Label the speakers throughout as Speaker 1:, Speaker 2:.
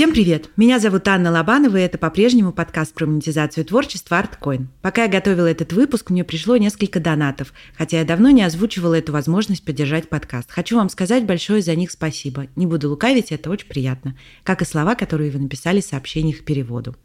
Speaker 1: Всем привет! Меня зовут Анна Лобанова, и это по-прежнему подкаст про монетизацию творчества ArtCoin. Пока я готовила этот выпуск, мне пришло несколько донатов, хотя я давно не озвучивала эту возможность поддержать подкаст. Хочу вам сказать большое за них спасибо. Не буду лукавить, это очень приятно. Как и слова, которые вы написали в сообщениях к переводу.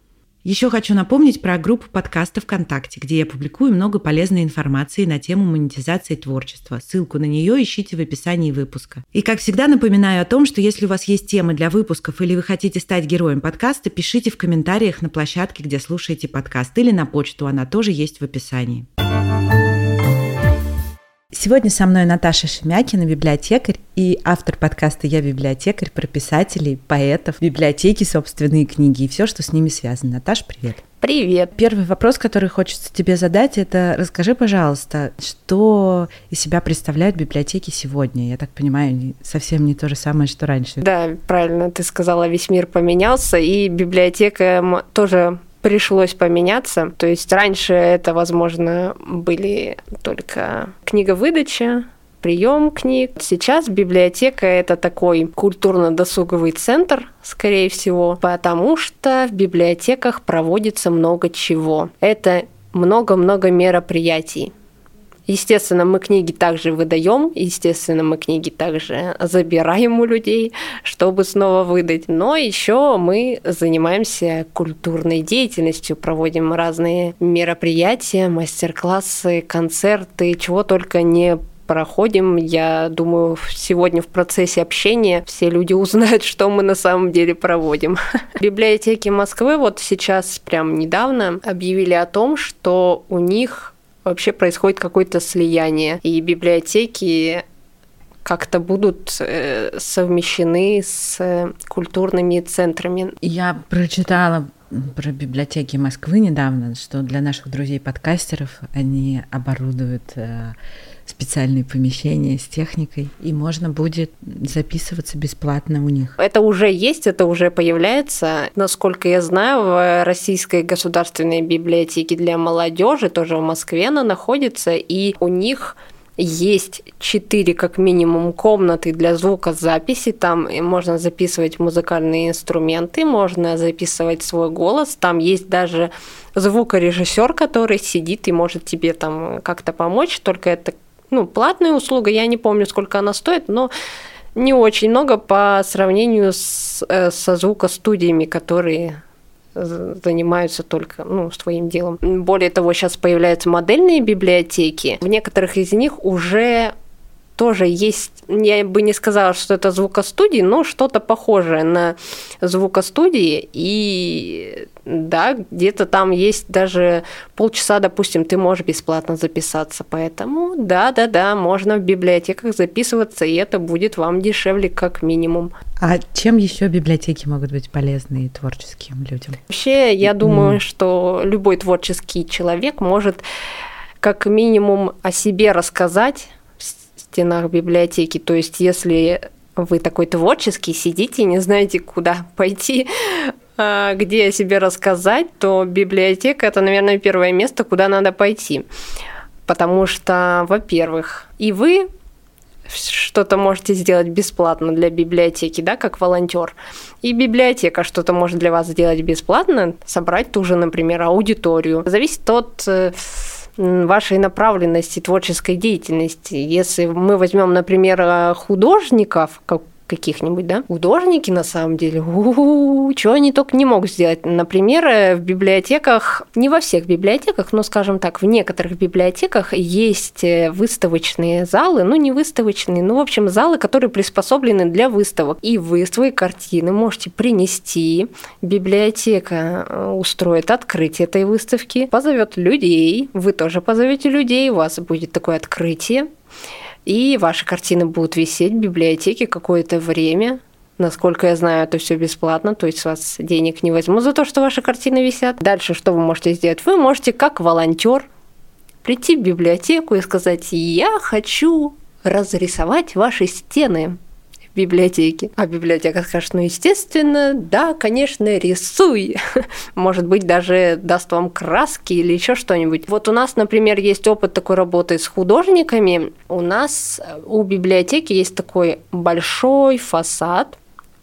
Speaker 1: Еще хочу напомнить про группу подкаста ВКонтакте, где я публикую много полезной информации на тему монетизации творчества. Ссылку на нее ищите в описании выпуска. И, как всегда, напоминаю о том, что если у вас есть темы для выпусков или вы хотите стать героем подкаста, пишите в комментариях на площадке, где слушаете подкаст, или на почту, она тоже есть в описании. Сегодня со мной Наташа Шемякина, библиотекарь и автор подкаста «Я библиотекарь» про писателей, поэтов, библиотеки, собственные книги и все, что с ними связано. Наташа, привет.
Speaker 2: Привет.
Speaker 1: Первый вопрос, который хочется тебе задать, это расскажи, пожалуйста, что из себя представляют библиотеки сегодня? Я так понимаю, совсем не то же самое, что раньше.
Speaker 2: Да, правильно ты сказала, весь мир поменялся, и библиотека тоже пришлось поменяться. То есть раньше это, возможно, были только книговыдача, прием книг. Сейчас библиотека это такой культурно-досуговый центр, скорее всего, потому что в библиотеках проводится много чего. Это много-много мероприятий. Естественно, мы книги также выдаем, естественно, мы книги также забираем у людей, чтобы снова выдать. Но еще мы занимаемся культурной деятельностью, проводим разные мероприятия, мастер-классы, концерты, чего только не проходим. Я думаю, сегодня в процессе общения все люди узнают, что мы на самом деле проводим. Библиотеки Москвы вот сейчас прям недавно объявили о том, что у них вообще происходит какое-то слияние. И библиотеки как-то будут э, совмещены с э, культурными центрами.
Speaker 1: Я прочитала про библиотеки Москвы недавно, что для наших друзей-подкастеров они оборудуют э, специальные помещения с техникой, и можно будет записываться бесплатно у них.
Speaker 2: Это уже есть, это уже появляется. Насколько я знаю, в Российской государственной библиотеке для молодежи, тоже в Москве она находится, и у них есть четыре как минимум комнаты для звукозаписи. Там можно записывать музыкальные инструменты, можно записывать свой голос. Там есть даже звукорежиссер, который сидит и может тебе там как-то помочь. Только это ну, платная услуга, я не помню, сколько она стоит, но не очень много по сравнению с, э, со звукостудиями, которые занимаются только ну, своим делом. Более того, сейчас появляются модельные библиотеки. В некоторых из них уже тоже есть, я бы не сказала, что это звукостудии, но что-то похожее на звукостудии. И да, где-то там есть даже полчаса, допустим, ты можешь бесплатно записаться. Поэтому да-да-да, можно в библиотеках записываться, и это будет вам дешевле как минимум.
Speaker 1: А чем еще библиотеки могут быть полезны творческим людям?
Speaker 2: Вообще, я думаю, mm. что любой творческий человек может как минимум о себе рассказать, стенах библиотеки. То есть, если вы такой творческий, сидите и не знаете, куда пойти, где о себе рассказать, то библиотека это, наверное, первое место, куда надо пойти. Потому что, во-первых, и вы что-то можете сделать бесплатно для библиотеки, да, как волонтер. И библиотека что-то может для вас сделать бесплатно, собрать ту же, например, аудиторию. Зависит от э, вашей направленности творческой деятельности. Если мы возьмем, например, э, художников, каких-нибудь, да, художники на самом деле, чего они только не могут сделать. Например, э, в библиотеках, не во всех библиотеках, но, скажем так, в некоторых библиотеках есть э, выставочные залы, ну не выставочные, ну в общем залы, которые приспособлены для выставок. И вы свои картины можете принести, библиотека э, устроит открытие этой выставки, позовет людей, вы тоже позовете людей, у вас будет такое открытие, и ваши картины будут висеть в библиотеке какое-то время. Насколько я знаю, это все бесплатно, то есть вас денег не возьму за то, что ваши картины висят. Дальше что вы можете сделать? Вы можете как волонтер прийти в библиотеку и сказать, я хочу разрисовать ваши стены библиотеки. А библиотека скажет, ну, естественно, да, конечно, рисуй. Может быть, даже даст вам краски или еще что-нибудь. Вот у нас, например, есть опыт такой работы с художниками. У нас у библиотеки есть такой большой фасад,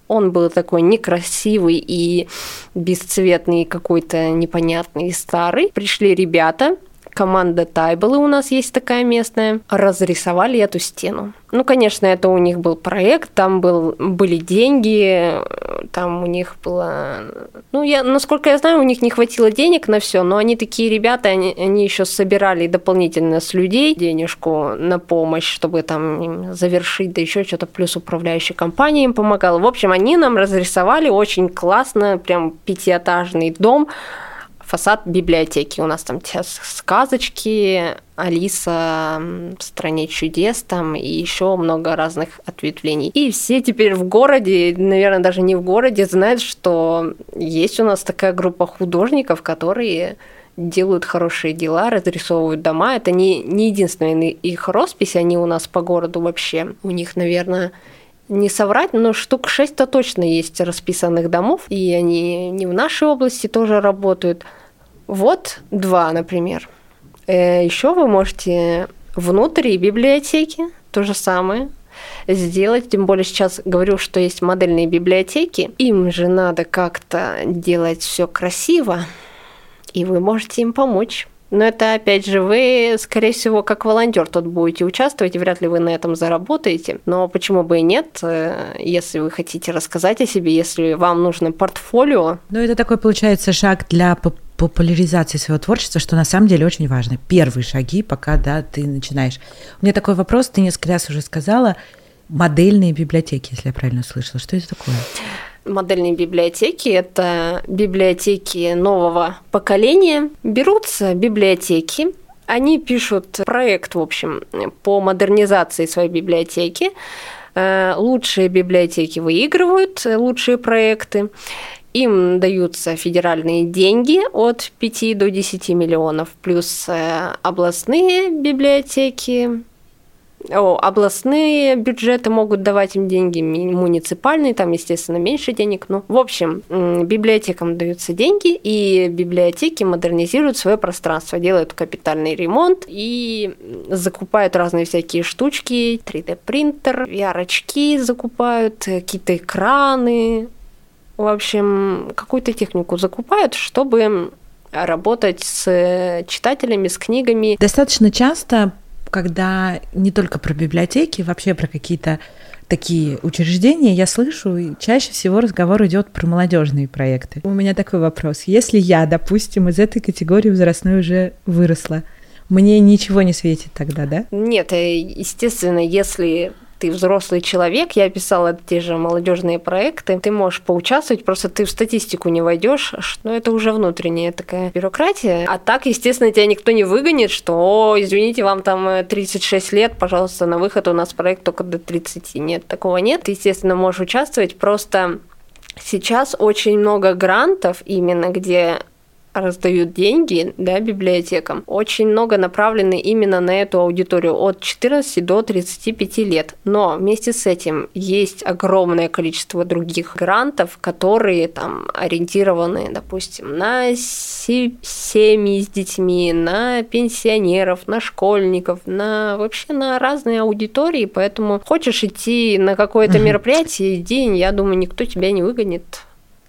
Speaker 2: Он был такой некрасивый и бесцветный, какой-то непонятный и старый. Пришли ребята, команда Тайбелы у нас есть такая местная, разрисовали эту стену. Ну, конечно, это у них был проект, там был, были деньги, там у них было... Ну, я, насколько я знаю, у них не хватило денег на все, но они такие ребята, они, они еще собирали дополнительно с людей денежку на помощь, чтобы там завершить, да еще что-то, плюс управляющая компания им помогала. В общем, они нам разрисовали очень классно, прям пятиэтажный дом, фасад библиотеки. У нас там сказочки, Алиса в стране чудес там и еще много разных ответвлений. И все теперь в городе, наверное, даже не в городе, знают, что есть у нас такая группа художников, которые делают хорошие дела, разрисовывают дома. Это не, не единственная их роспись, они у нас по городу вообще. У них, наверное, не соврать, но штук шесть-то точно есть расписанных домов, и они не в нашей области тоже работают. Вот два, например. Э, Еще вы можете внутри библиотеки то же самое сделать. Тем более сейчас говорю, что есть модельные библиотеки. Им же надо как-то делать все красиво, и вы можете им помочь. Но это, опять же, вы, скорее всего, как волонтер тут будете участвовать, и вряд ли вы на этом заработаете. Но почему бы и нет, э, если вы хотите рассказать о себе, если вам нужно портфолио.
Speaker 1: Ну, это такой, получается, шаг для популяризации своего творчества, что на самом деле очень важно. Первые шаги, пока да, ты начинаешь. У меня такой вопрос, ты несколько раз уже сказала, модельные библиотеки, если я правильно услышала. Что это такое?
Speaker 2: Модельные библиотеки – это библиотеки нового поколения. Берутся библиотеки, они пишут проект, в общем, по модернизации своей библиотеки. Э, лучшие библиотеки выигрывают лучшие проекты. Им даются федеральные деньги от 5 до 10 миллионов, плюс э, областные библиотеки, о, областные бюджеты могут давать им деньги, муниципальные, там, естественно, меньше денег. Ну, в общем, библиотекам даются деньги, и библиотеки модернизируют свое пространство, делают капитальный ремонт и закупают разные всякие штучки, 3D-принтер, VR-очки закупают, э, какие-то экраны, в общем, какую-то технику закупают, чтобы работать с читателями, с книгами.
Speaker 1: Достаточно часто, когда не только про библиотеки, вообще про какие-то такие учреждения, я слышу, и чаще всего разговор идет про молодежные проекты. У меня такой вопрос. Если я, допустим, из этой категории возрастной уже выросла, мне ничего не светит тогда, да?
Speaker 2: Нет, э, естественно, если ты взрослый человек, я писала те же молодежные проекты, ты можешь поучаствовать, просто ты в статистику не войдешь, но это уже внутренняя такая бюрократия. А так, естественно, тебя никто не выгонит, что, о, извините, вам там 36 лет, пожалуйста, на выход у нас проект только до 30. Нет, такого нет. Ты, естественно, можешь участвовать, просто Сейчас очень много грантов именно, где раздают деньги да, библиотекам, очень много направлены именно на эту аудиторию от 14 до 35 лет. Но вместе с этим есть огромное количество других грантов, которые там ориентированы, допустим, на семьи с детьми, на пенсионеров, на школьников, на вообще на разные аудитории. Поэтому хочешь идти на какое-то мероприятие, день, я думаю, никто тебя не выгонит.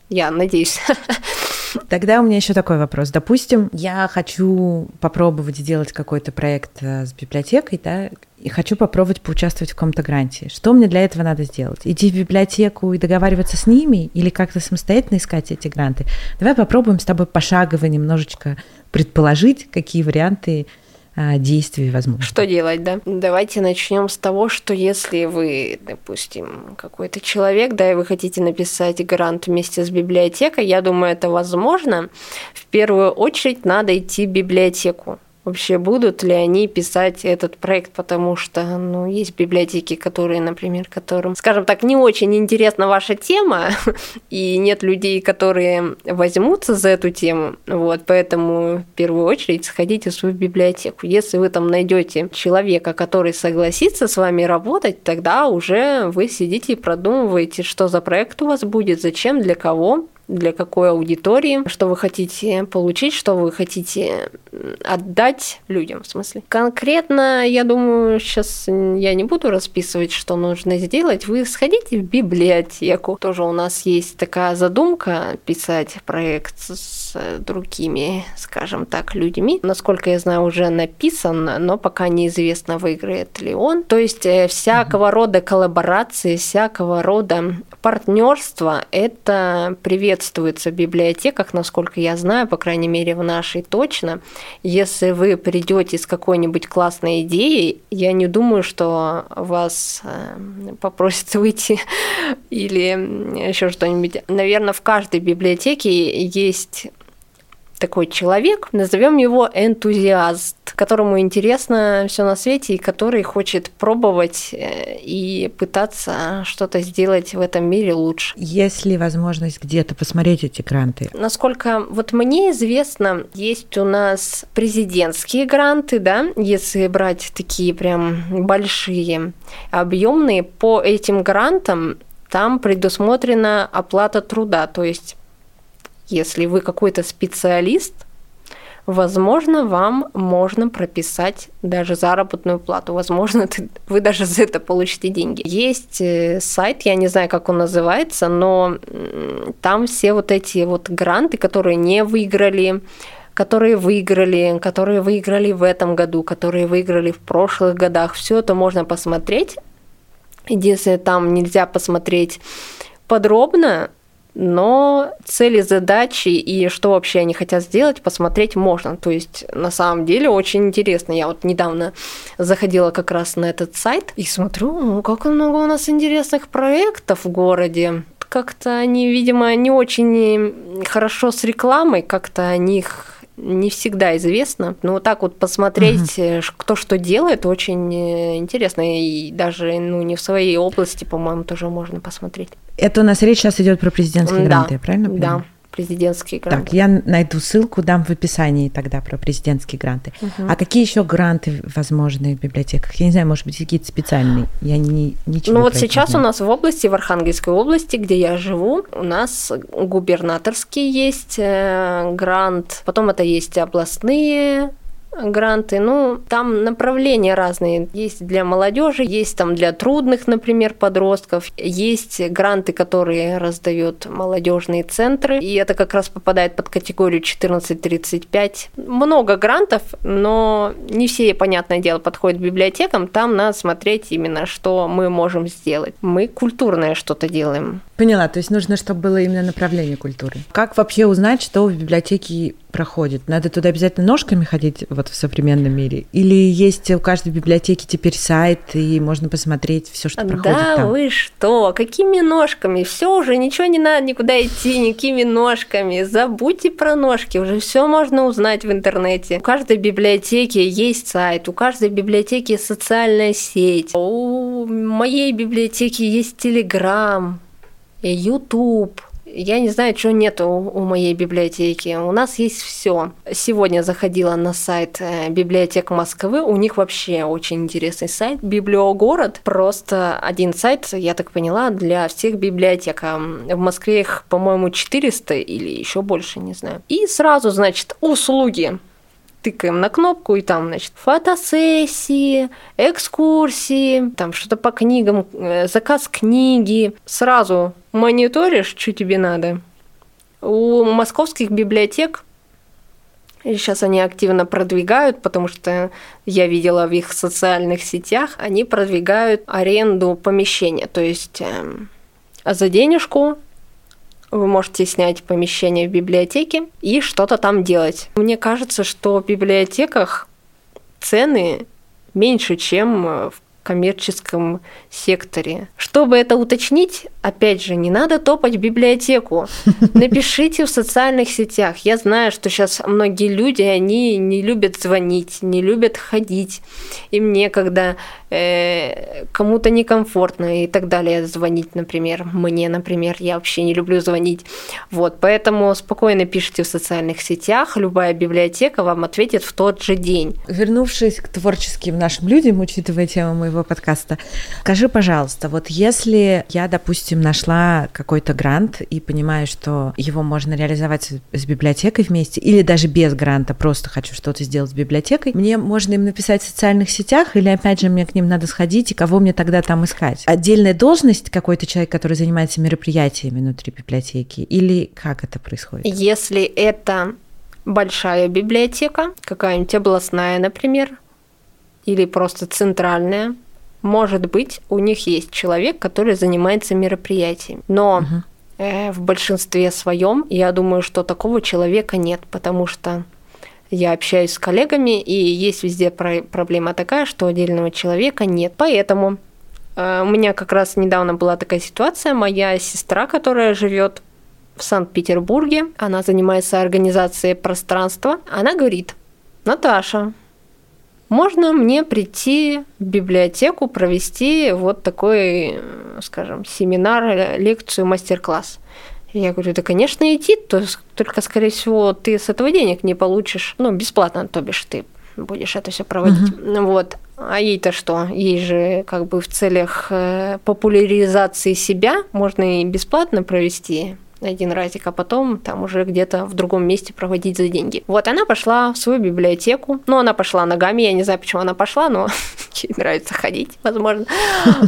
Speaker 2: Я надеюсь.
Speaker 1: Тогда у меня еще такой вопрос. Допустим, я хочу попробовать сделать какой-то проект э, с библиотекой, да, и хочу попробовать поучаствовать в каком-то гранте. Что мне для этого надо сделать? Идти в библиотеку и договариваться с ними или как-то самостоятельно искать эти гранты? Давай попробуем с тобой пошагово немножечко предположить, какие варианты действий возможно.
Speaker 2: Что делать, да? Давайте начнем с того, что если вы, допустим, какой-то человек, да, и вы хотите написать грант вместе с библиотекой, я думаю, это возможно. В первую очередь надо идти в библиотеку вообще будут ли они писать этот проект, потому что, ну, есть библиотеки, которые, например, которым, скажем так, не очень интересна ваша тема, и нет людей, которые возьмутся за эту тему, вот, поэтому в первую очередь сходите в свою библиотеку. Если вы там найдете человека, который согласится с вами работать, тогда уже вы сидите и продумываете, что за проект у вас будет, зачем, для кого, для какой аудитории, что вы хотите получить, что вы хотите отдать людям, в смысле. Конкретно, я думаю, сейчас я не буду расписывать, что нужно сделать. Вы сходите в библиотеку. Тоже у нас есть такая задумка писать проект с другими, скажем так, людьми. Насколько я знаю, уже написан, но пока неизвестно, выиграет ли он. То есть э, всякого рода коллаборации, всякого рода партнерство, это приветствуется в библиотеках, насколько я знаю, по крайней мере в нашей точно. Если вы придете с какой-нибудь классной идеей, я не думаю, что вас э, попросят выйти или еще что-нибудь. Наверное, в каждой библиотеке есть такой человек, назовем его энтузиаст, которому интересно все на свете и который хочет пробовать э, и пытаться что-то сделать в этом мире лучше.
Speaker 1: Есть ли возможность где-то посмотреть эти гранты?
Speaker 2: Насколько вот мне известно, есть у нас президентские гранты, да, если брать такие прям большие, объемные, по этим грантам там предусмотрена оплата труда, то есть если вы какой-то специалист, возможно, вам можно прописать даже заработную плату. Возможно, вы даже за это получите деньги. Есть э, сайт, я не знаю, как он называется, но там все вот эти вот гранты, которые не выиграли, которые выиграли, которые выиграли в этом году, которые выиграли в прошлых годах, все это можно посмотреть. Единственное, там нельзя посмотреть подробно, но цели, задачи и что вообще они хотят сделать, посмотреть можно. То есть на самом деле очень интересно. Я вот недавно заходила как раз на этот сайт и смотрю, ну как много у нас интересных проектов в городе. Как-то они, видимо, не очень хорошо с рекламой, как-то о них не всегда известно. Но вот так вот посмотреть, угу. кто что делает, очень э, интересно. И даже ну, не в своей области, по-моему, тоже можно посмотреть.
Speaker 1: Это у нас речь сейчас идет про президентские
Speaker 2: да,
Speaker 1: гранты, правильно
Speaker 2: понимаю? Да президентские гранты.
Speaker 1: Так, я найду ссылку, дам в описании тогда про президентские гранты. Угу. А какие еще гранты возможны в библиотеках? Я не знаю, может быть, какие-то специальные. Я не, ничего
Speaker 2: Ну вот сейчас у нас в области, в Архангельской области, где я живу, у нас губернаторский есть э, грант, потом это есть областные гранты. Ну, там направления разные. Есть для молодежи, есть там для трудных, например, подростков. Есть гранты, которые раздают молодежные центры. И это как раз попадает под категорию 14-35. Много грантов, но не все, понятное дело, подходят библиотекам. Там надо смотреть именно, что мы можем сделать. Мы культурное что-то делаем.
Speaker 1: Поняла, то есть нужно, чтобы было именно направление культуры. Как вообще узнать, что в библиотеке проходит? Надо туда обязательно ножками ходить вот в современном мире? Или есть у каждой библиотеки теперь сайт, и можно посмотреть все, что проходит
Speaker 2: да,
Speaker 1: там?
Speaker 2: вы что? Какими ножками? Все уже, ничего не надо никуда идти, никакими ножками. Забудьте про ножки, уже все можно узнать в интернете. У каждой библиотеки есть сайт, у каждой библиотеки социальная сеть. У моей библиотеки есть Телеграм, YouTube. Я не знаю, что нет у, у моей библиотеки. У нас есть все. Сегодня заходила на сайт э, библиотек Москвы. У них вообще очень интересный сайт. Библиогород. Просто один сайт, я так поняла, для всех библиотек. В Москве их, по-моему, 400 или еще больше, не знаю. И сразу, значит, услуги тыкаем на кнопку, и там, значит, фотосессии, экскурсии, там что-то по книгам, э, заказ книги. Сразу мониторишь, что тебе надо. У московских библиотек Сейчас они активно продвигают, потому что я видела в их социальных сетях, они продвигают аренду помещения. То есть э, за денежку вы можете снять помещение в библиотеке и что-то там делать. Мне кажется, что в библиотеках цены меньше, чем в коммерческом секторе. Чтобы это уточнить, опять же, не надо топать в библиотеку. Напишите в социальных сетях. Я знаю, что сейчас многие люди, они не любят звонить, не любят ходить. Им некогда, э, кому-то некомфортно и так далее звонить, например. Мне, например, я вообще не люблю звонить. Вот, поэтому спокойно пишите в социальных сетях. Любая библиотека вам ответит в тот же день.
Speaker 1: Вернувшись к творческим нашим людям, учитывая тему моего своего подкаста. Скажи, пожалуйста, вот если я, допустим, нашла какой-то грант и понимаю, что его можно реализовать с библиотекой вместе, или даже без гранта, просто хочу что-то сделать с библиотекой, мне можно им написать в социальных сетях, или опять же мне к ним надо сходить, и кого мне тогда там искать? Отдельная должность какой-то человек, который занимается мероприятиями внутри библиотеки, или как это происходит?
Speaker 2: Если это большая библиотека, какая-нибудь областная, например, или просто центральная, может быть, у них есть человек, который занимается мероприятиями. Но угу. э, в большинстве своем я думаю, что такого человека нет, потому что я общаюсь с коллегами, и есть везде про- проблема такая, что отдельного человека нет. Поэтому э, у меня как раз недавно была такая ситуация. Моя сестра, которая живет в Санкт-Петербурге, она занимается организацией пространства, она говорит, Наташа, можно мне прийти в библиотеку, провести вот такой, скажем, семинар, лекцию, мастер-класс. Я говорю, да, конечно, идти, то, только, скорее всего, ты с этого денег не получишь, ну, бесплатно, то бишь ты будешь это все проводить. Uh-huh. Вот. А ей-то что? Ей же как бы в целях э, популяризации себя можно и бесплатно провести один разик, а потом там уже где-то в другом месте проводить за деньги. Вот она пошла в свою библиотеку. Ну, она пошла ногами, я не знаю, почему она пошла, но ей нравится ходить, возможно.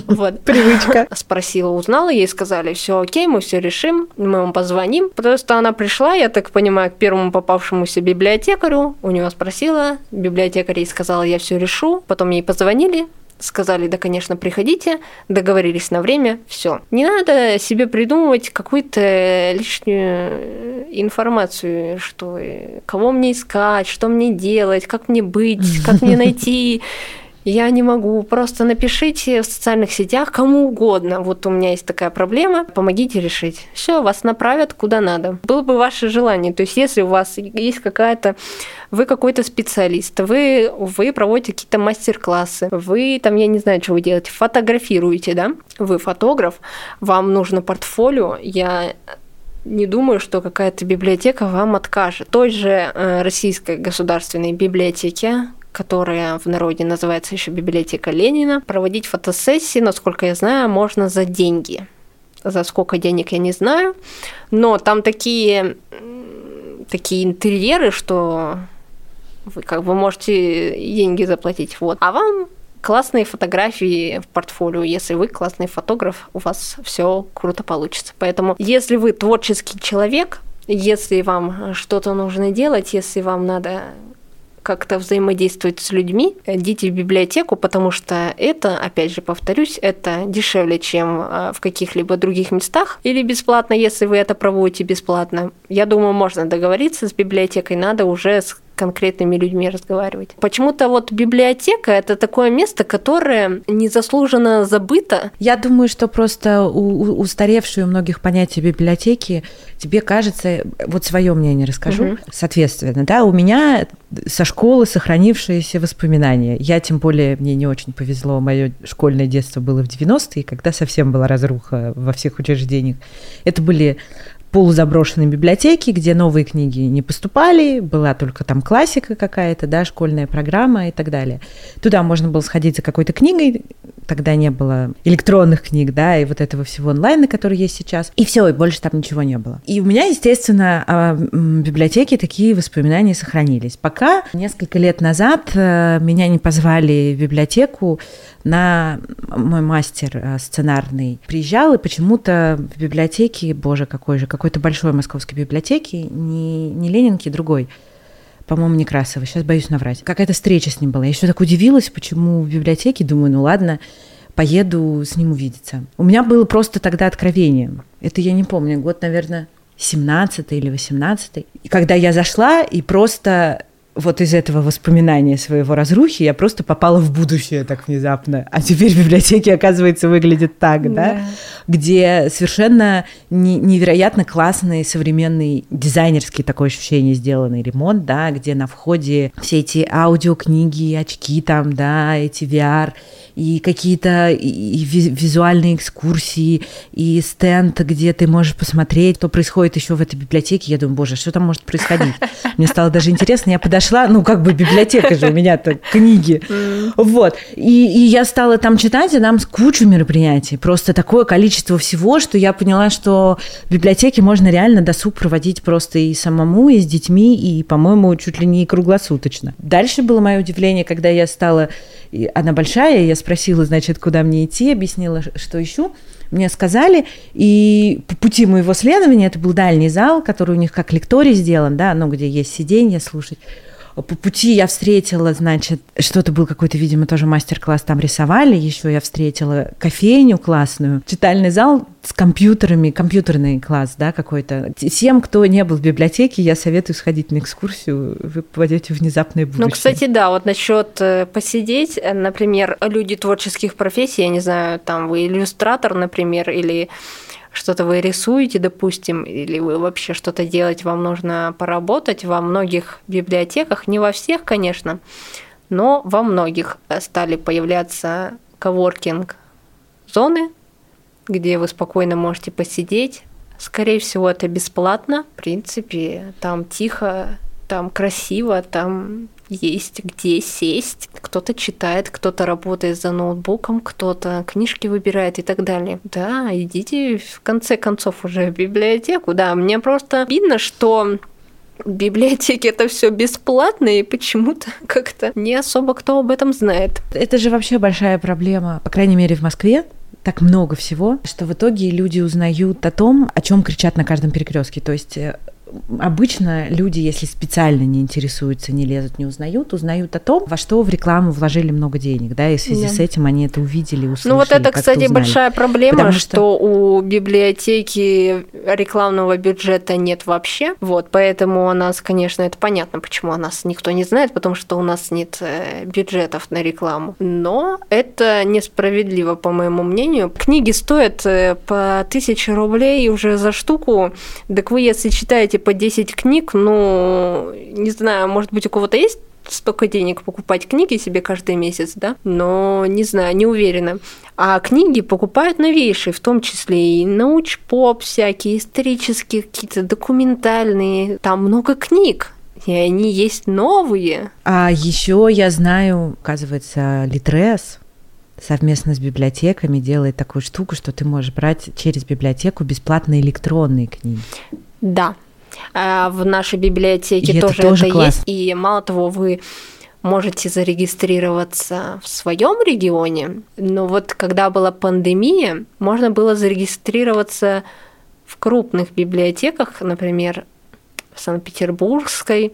Speaker 1: Вот. Привычка.
Speaker 2: Спросила, узнала, ей сказали, все окей, мы все решим, мы вам позвоним. Потому что она пришла, я так понимаю, к первому попавшемуся библиотекарю, у нее спросила, библиотекарь ей сказала, я все решу. Потом ей позвонили, сказали, да, конечно, приходите, договорились на время, все. Не надо себе придумывать какую-то лишнюю информацию, что э, кого мне искать, что мне делать, как мне быть, как мне найти я не могу. Просто напишите в социальных сетях кому угодно. Вот у меня есть такая проблема, помогите решить. Все, вас направят куда надо. Было бы ваше желание. То есть, если у вас есть какая-то вы какой-то специалист, вы, вы проводите какие-то мастер-классы, вы там, я не знаю, что вы делаете, фотографируете, да? Вы фотограф, вам нужно портфолио, я не думаю, что какая-то библиотека вам откажет. Той же э, Российской государственной библиотеке, которая в народе называется еще библиотека Ленина. Проводить фотосессии, насколько я знаю, можно за деньги. За сколько денег я не знаю, но там такие такие интерьеры, что вы как бы можете деньги заплатить. Вот. А вам классные фотографии в портфолио. Если вы классный фотограф, у вас все круто получится. Поэтому, если вы творческий человек, если вам что-то нужно делать, если вам надо как-то взаимодействовать с людьми, идите в библиотеку, потому что это, опять же, повторюсь, это дешевле, чем а, в каких-либо других местах или бесплатно, если вы это проводите бесплатно. Я думаю, можно договориться с библиотекой, надо уже с конкретными людьми разговаривать. Почему-то вот библиотека это такое место, которое незаслуженно забыто.
Speaker 1: Я думаю, что просто у, устаревшие у многих понятия библиотеки тебе кажется, вот свое мнение расскажу, угу. соответственно, да, у меня со школы сохранившиеся воспоминания. Я, тем более, мне не очень повезло, мое школьное детство было в 90-е, когда совсем была разруха во всех учреждениях. Это были полузаброшенной библиотеки, где новые книги не поступали, была только там классика какая-то, да, школьная программа и так далее. Туда можно было сходить за какой-то книгой, тогда не было электронных книг, да, и вот этого всего онлайна, который есть сейчас. И все, и больше там ничего не было. И у меня, естественно, о библиотеке такие воспоминания сохранились. Пока несколько лет назад э, меня не позвали в библиотеку на мой мастер э, сценарный приезжал, и почему-то в библиотеке, боже, какой же, какой-то большой московской библиотеки, не, не Ленинки, другой, по-моему, Некрасова, сейчас боюсь наврать. Какая-то встреча с ним была. Я еще так удивилась, почему в библиотеке, думаю, ну ладно, поеду с ним увидеться. У меня было просто тогда откровение. Это я не помню, год, наверное, 17 или 18. И когда я зашла и просто вот из этого воспоминания своего разрухи я просто попала в будущее так внезапно. А теперь в библиотеке, оказывается, выглядит так, да? да? Где совершенно невероятно классный современный дизайнерский такое ощущение сделанный ремонт, да, где на входе все эти аудиокниги, очки там, да, эти VR, и какие-то и визуальные экскурсии, и стенд, где ты можешь посмотреть, что происходит еще в этой библиотеке. Я думаю, боже, что там может происходить? Мне стало даже интересно, я подошла, ну, как бы библиотека же у меня-то, книги. Вот. И, и я стала там читать, и нам кучу мероприятий. Просто такое количество всего, что я поняла, что в библиотеке можно реально досуг проводить просто и самому, и с детьми, и, по-моему, чуть ли не круглосуточно. Дальше было мое удивление, когда я стала... Она большая, я спросила, значит, куда мне идти, объяснила, что ищу. Мне сказали, и по пути моего следования, это был дальний зал, который у них как лекторий сделан, да, ну, где есть сиденье слушать. По пути я встретила, значит, что-то был какой-то, видимо, тоже мастер-класс, там рисовали, еще я встретила кофейню классную, читальный зал с компьютерами, компьютерный класс, да, какой-то. Всем, кто не был в библиотеке, я советую сходить на экскурсию, вы попадете в внезапное будущее.
Speaker 2: Ну, кстати, да, вот насчет э, посидеть, э, например, люди творческих профессий, я не знаю, там вы иллюстратор, например, или что-то вы рисуете, допустим, или вы вообще что-то делать, вам нужно поработать во многих библиотеках, не во всех, конечно, но во многих стали появляться коворкинг зоны, где вы спокойно можете посидеть. Скорее всего, это бесплатно. В принципе, там тихо, там красиво, там есть где сесть. Кто-то читает, кто-то работает за ноутбуком, кто-то книжки выбирает и так далее. Да, идите в конце концов уже в библиотеку. Да, мне просто видно, что в библиотеке это все бесплатно, и почему-то как-то не особо кто об этом знает.
Speaker 1: Это же вообще большая проблема, по крайней мере, в Москве так много всего, что в итоге люди узнают о том, о чем кричат на каждом перекрестке. То есть э, обычно люди, если специально не интересуются, не лезут, не узнают, узнают о том, во что в рекламу вложили много денег, да, и в связи да. с этим они это увидели, услышали.
Speaker 2: Ну вот это, кстати, узнали. большая проблема, Потому что... что у библиотеки рекламного бюджета нет вообще, вот, поэтому у нас, конечно, это понятно, почему у нас никто не знает, потому что у нас нет э, бюджетов на рекламу, но это несправедливо, по моему мнению. Книги стоят э, по 1000 рублей уже за штуку, так вы, если читаете по 10 книг, ну, не знаю, может быть, у кого-то есть столько денег покупать книги себе каждый месяц, да, но не знаю, не уверена. А книги покупают новейшие, в том числе и науч-поп всякие, исторические какие-то, документальные. Там много книг, и они есть новые.
Speaker 1: А еще я знаю, оказывается, Литрес совместно с библиотеками делает такую штуку, что ты можешь брать через библиотеку бесплатно электронные книги.
Speaker 2: Да, в нашей библиотеке и тоже это, тоже это есть. И мало того, вы можете зарегистрироваться в своем регионе, но вот когда была пандемия, можно было зарегистрироваться в крупных библиотеках, например, в Санкт-Петербургской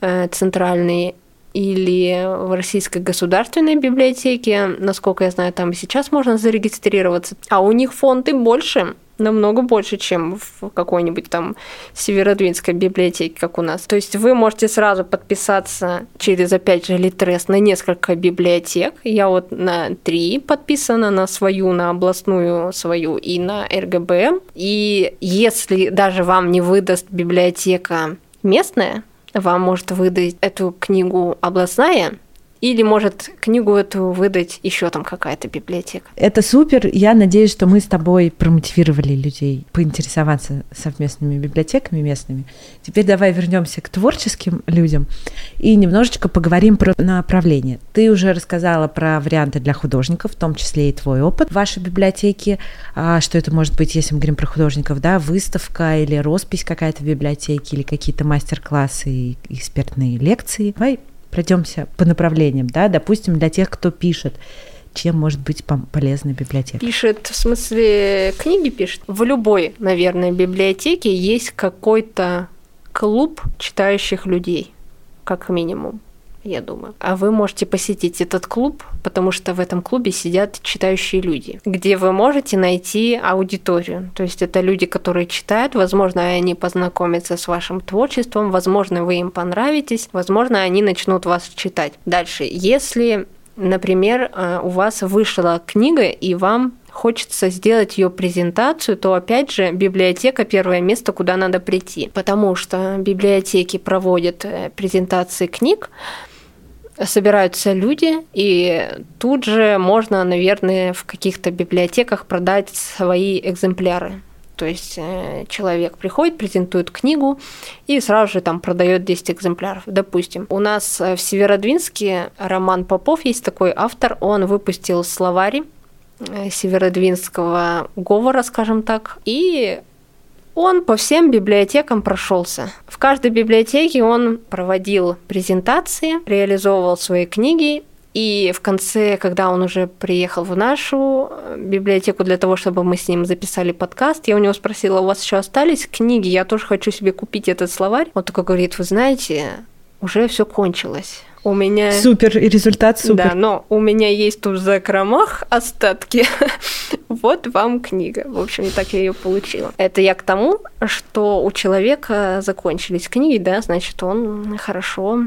Speaker 2: э, центральной или в Российской государственной библиотеке, насколько я знаю, там и сейчас можно зарегистрироваться, а у них фонды больше, намного больше, чем в какой-нибудь там Северодвинской библиотеке, как у нас. То есть вы можете сразу подписаться через, опять же, Литрес на несколько библиотек. Я вот на три подписана, на свою, на областную свою и на РГБ. И если даже вам не выдаст библиотека местная, вам может выдать эту книгу областная, или может книгу эту выдать еще там какая-то библиотека.
Speaker 1: Это супер. Я надеюсь, что мы с тобой промотивировали людей поинтересоваться совместными библиотеками местными. Теперь давай вернемся к творческим людям и немножечко поговорим про направление. Ты уже рассказала про варианты для художников, в том числе и твой опыт в вашей библиотеке. А что это может быть, если мы говорим про художников, да, выставка или роспись какая-то в библиотеке, или какие-то мастер-классы и экспертные лекции. Давай пройдемся по направлениям, да, допустим, для тех, кто пишет, чем может быть полезна библиотека?
Speaker 2: Пишет, в смысле, книги пишет. В любой, наверное, библиотеке есть какой-то клуб читающих людей, как минимум я думаю. А вы можете посетить этот клуб, потому что в этом клубе сидят читающие люди, где вы можете найти аудиторию. То есть это люди, которые читают, возможно, они познакомятся с вашим творчеством, возможно, вы им понравитесь, возможно, они начнут вас читать. Дальше, если например, э, у вас вышла книга, и вам хочется сделать ее презентацию, то опять же библиотека первое место, куда надо прийти, потому что библиотеки проводят э, презентации книг, собираются люди, и тут же можно, наверное, в каких-то библиотеках продать свои экземпляры. То есть э, человек приходит, презентует книгу и сразу же там продает 10 экземпляров. Допустим, у нас в Северодвинске Роман Попов есть такой автор, он выпустил словарь э, северодвинского говора, скажем так, и он по всем библиотекам прошелся. В каждой библиотеке он проводил презентации, реализовывал свои книги и в конце, когда он уже приехал в нашу э, библиотеку для того, чтобы мы с ним записали подкаст, я у него спросила, у вас еще остались книги? Я тоже хочу себе купить этот словарь. Он только говорит, вы знаете, уже все кончилось. У меня...
Speaker 1: Супер, и результат супер.
Speaker 2: Да, но у меня есть тут в закромах остатки. вот вам книга. В общем, так я ее получила. Это я к тому, что у человека закончились книги, да, значит, он хорошо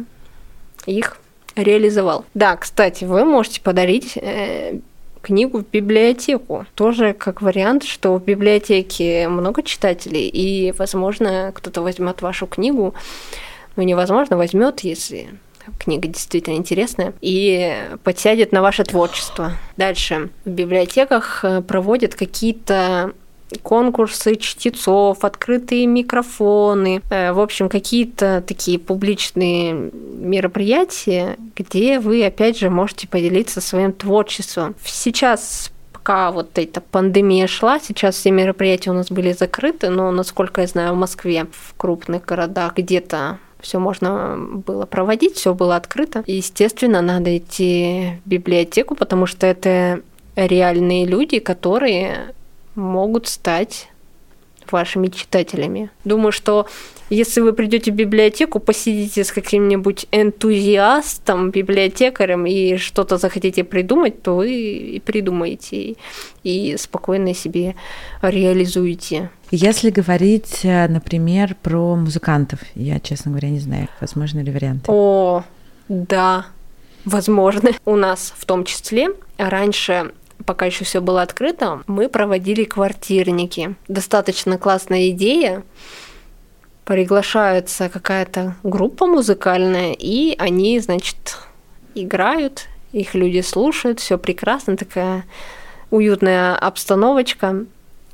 Speaker 2: их реализовал. Да, кстати, вы можете подарить э, книгу в библиотеку. Тоже как вариант, что в библиотеке много читателей, и, возможно, кто-то возьмет вашу книгу. Ну, невозможно, возьмет, если книга действительно интересная, и подсядет на ваше творчество. Дальше. В библиотеках э, проводят какие-то конкурсы чтецов, открытые микрофоны, э, в общем, какие-то такие публичные мероприятия, где вы, опять же, можете поделиться своим творчеством. Сейчас пока вот эта пандемия шла, сейчас все мероприятия у нас были закрыты, но, насколько я знаю, в Москве, в крупных городах где-то все можно было проводить, все было открыто. Естественно, надо идти в библиотеку, потому что это реальные люди, которые могут стать вашими читателями. Думаю, что если вы придете в библиотеку, посидите с каким-нибудь энтузиастом, библиотекарем и что-то захотите придумать, то вы и придумаете, и спокойно себе реализуете.
Speaker 1: Если говорить, э, например, про музыкантов, я, честно говоря, не знаю, возможно ли варианты.
Speaker 2: О, да, возможно. У нас в том числе раньше пока еще все было открыто, мы проводили квартирники. Достаточно классная идея. Приглашается какая-то группа музыкальная, и они, значит, играют, их люди слушают, все прекрасно, такая уютная обстановочка.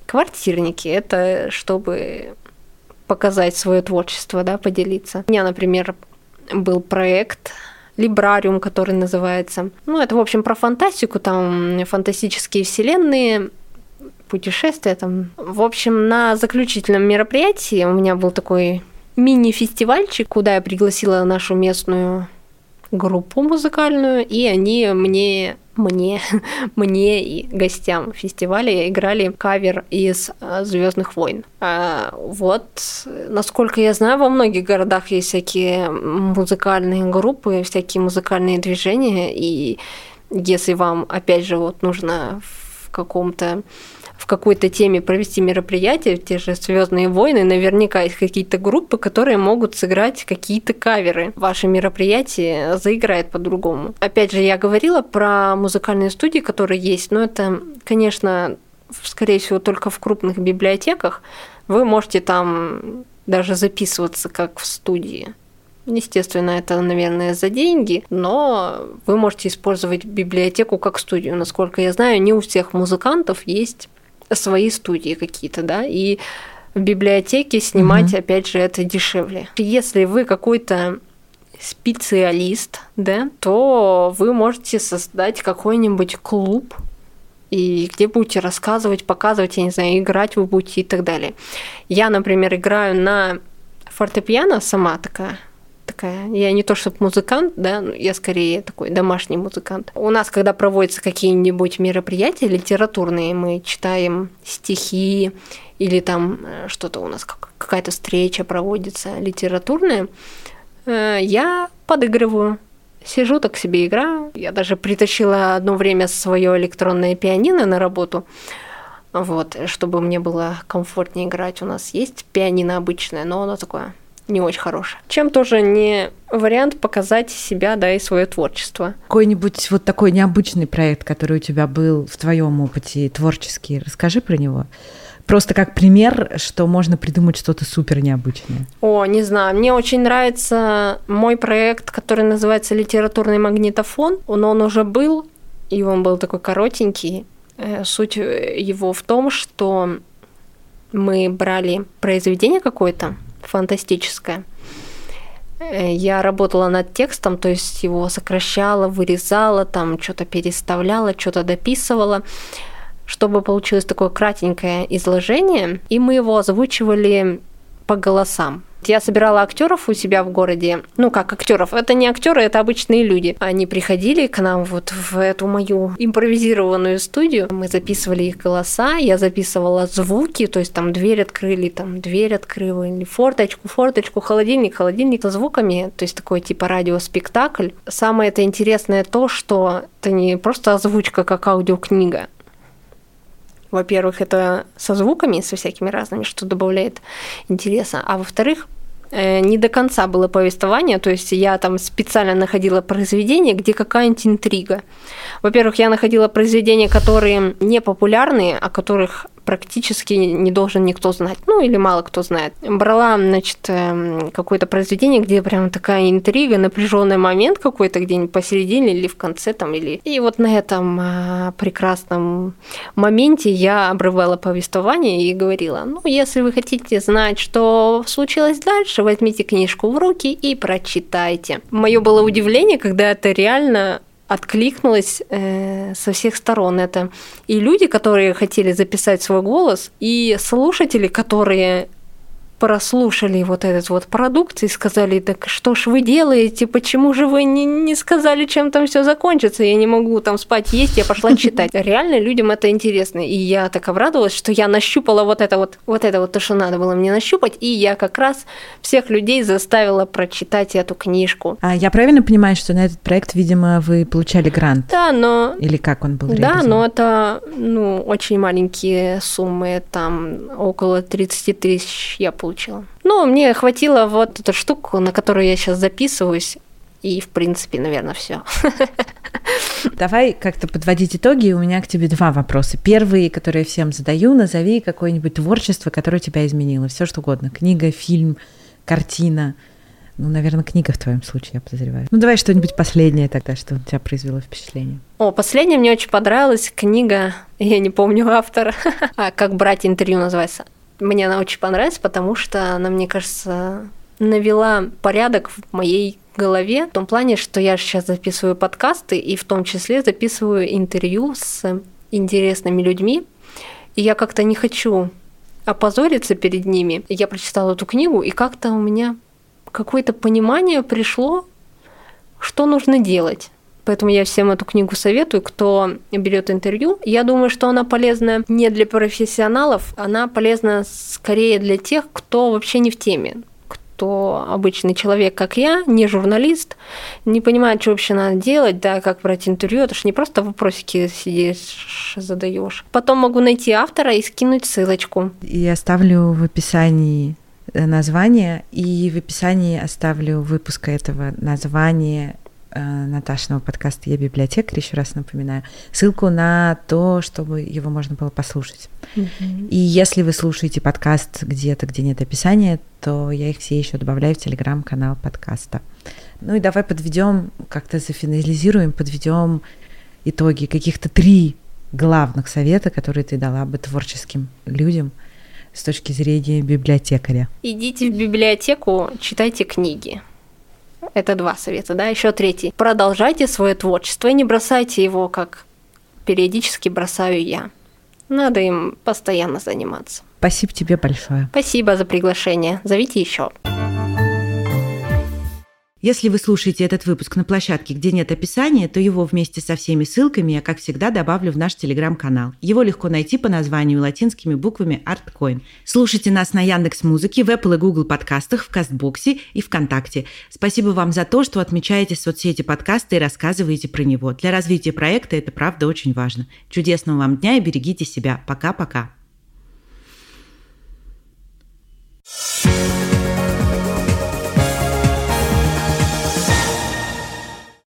Speaker 2: Квартирники это чтобы показать свое творчество, да, поделиться. У меня, например, был проект Либрариум, который называется. Ну, это, в общем, про фантастику, там фантастические вселенные, путешествия там. В общем, на заключительном мероприятии у меня был такой мини-фестивальчик, куда я пригласила нашу местную группу музыкальную, и они мне мне, мне и гостям фестиваля играли кавер из э, Звездных войн. А вот, насколько я знаю, во многих городах есть всякие музыкальные группы, всякие музыкальные движения, и если вам, опять же, вот нужно в каком-то в какой-то теме провести мероприятие, те же Звездные войны, наверняка есть какие-то группы, которые могут сыграть какие-то каверы. Ваше мероприятие заиграет по-другому. Опять же, я говорила про музыкальные студии, которые есть, но это, конечно, скорее всего, только в крупных библиотеках. Вы можете там даже записываться как в студии. Естественно, это, наверное, за деньги, но вы можете использовать библиотеку как студию. Насколько я знаю, не у всех музыкантов есть свои студии какие-то, да, и в библиотеке снимать, угу. опять же, это дешевле. Если вы какой-то специалист, да, то вы можете создать какой-нибудь клуб, и где будете рассказывать, показывать, я не знаю, играть вы будете и так далее. Я, например, играю на фортепиано сама такая, такая. Я не то чтобы музыкант, да, я скорее такой домашний музыкант. У нас, когда проводятся какие-нибудь мероприятия литературные, мы читаем стихи или там э, что-то у нас какая-то встреча проводится литературная, э, я подыгрываю. Сижу так себе играю. Я даже притащила одно время свое электронное пианино на работу. Вот, чтобы мне было комфортнее играть. У нас есть пианино обычное, но оно такое не очень хорошая. Чем тоже не вариант показать себя, да, и свое творчество.
Speaker 1: Какой-нибудь вот такой необычный проект, который у тебя был в твоем опыте творческий, расскажи про него. Просто как пример, что можно придумать что-то супер необычное.
Speaker 2: О, не знаю. Мне очень нравится мой проект, который называется «Литературный магнитофон». Но он уже был, и он был такой коротенький. Э, суть его в том, что мы брали произведение какое-то фантастическое, э, я работала над текстом, то есть его сокращала, вырезала, там что-то переставляла, что-то дописывала чтобы получилось такое кратенькое изложение, и мы его озвучивали по голосам. Я собирала актеров у себя в городе. Ну, как актеров? Это не актеры, это обычные люди. Они приходили к нам вот в эту мою импровизированную студию. Мы записывали их голоса, я записывала звуки, то есть там дверь открыли, там дверь открыли, форточку, форточку, холодильник, холодильник со звуками, то есть такой типа радиоспектакль. Самое это интересное то, что это не просто озвучка как аудиокнига, во-первых, это со звуками, со всякими разными, что добавляет интереса. А во-вторых, э, не до конца было повествование, то есть я там специально находила произведения, где какая-нибудь интрига. Во-первых, я находила произведения, которые не популярные, о которых практически не должен никто знать, ну или мало кто знает. Брала, значит, эм, какое-то произведение, где прям такая интрига, напряженный момент какой-то где-нибудь посередине или в конце там, или... И вот на этом а, прекрасном моменте я обрывала повествование и говорила, ну, если вы хотите знать, что случилось дальше, возьмите книжку в руки и прочитайте. Мое было удивление, когда это реально откликнулось э, со всех сторон. Это и люди, которые хотели записать свой голос, и слушатели, которые прослушали вот этот вот продукт и сказали, так что ж вы делаете, почему же вы не, не сказали, чем там все закончится, я не могу там спать, есть, я пошла читать. Реально людям это интересно, и я так обрадовалась, что я нащупала вот это вот, вот это вот то, что надо было мне нащупать, и я как раз всех людей заставила прочитать эту книжку.
Speaker 1: А я правильно понимаю, что на этот проект, видимо, вы получали грант?
Speaker 2: Да, но...
Speaker 1: Или как он был
Speaker 2: Да,
Speaker 1: реализован?
Speaker 2: но это, ну, очень маленькие суммы, там около 30 тысяч я получила получила. Ну, мне хватило вот эту штуку, на которую я сейчас записываюсь, и, в принципе, наверное, все.
Speaker 1: Давай как-то подводить итоги. У меня к тебе два вопроса. Первый, который я всем задаю, назови какое-нибудь творчество, которое тебя изменило. Все что угодно. Книга, фильм, картина. Ну, наверное, книга в твоем случае, я подозреваю. Ну, давай что-нибудь последнее тогда, что тебя произвело впечатление.
Speaker 2: О, последнее мне очень понравилась книга, я не помню автора, а как брать интервью называется. Мне она очень понравилась, потому что она, мне кажется, навела порядок в моей голове в том плане, что я сейчас записываю подкасты и в том числе записываю интервью с интересными людьми. И я как-то не хочу опозориться перед ними. Я прочитала эту книгу, и как-то у меня какое-то понимание пришло, что нужно делать. Поэтому я всем эту книгу советую, кто берет интервью. Я думаю, что она полезна не для профессионалов, она полезна скорее для тех, кто вообще не в теме кто обычный человек, как я, не журналист, не понимает, что вообще надо делать, да, как брать интервью, это же не просто вопросики сидишь, задаешь. Потом могу найти автора и скинуть ссылочку.
Speaker 1: И оставлю в описании э, название, и в описании оставлю выпуска этого названия Наташиного подкаста «Я библиотекарь», еще раз напоминаю, ссылку на то, чтобы его можно было послушать. Mm-hmm. И если вы слушаете подкаст где-то, где нет описания, то я их все еще добавляю в телеграм-канал подкаста. Ну и давай подведем, как-то зафинализируем, подведем итоги, каких-то три главных совета, которые ты дала бы творческим людям с точки зрения библиотекаря.
Speaker 2: Идите в библиотеку, читайте книги. Это два совета, да. Еще третий. Продолжайте свое творчество и не бросайте его, как периодически бросаю я. Надо им постоянно заниматься.
Speaker 1: Спасибо тебе большое.
Speaker 2: Спасибо за приглашение. Зовите еще.
Speaker 1: Если вы слушаете этот выпуск на площадке, где нет описания, то его вместе со всеми ссылками я, как всегда, добавлю в наш телеграм-канал. Его легко найти по названию латинскими буквами ArtCoin. Слушайте нас на Яндекс Музыке, в Apple и Google подкастах, в Кастбоксе и ВКонтакте. Спасибо вам за то, что отмечаете соцсети подкаста и рассказываете про него. Для развития проекта это правда очень важно. Чудесного вам дня и берегите себя. Пока-пока.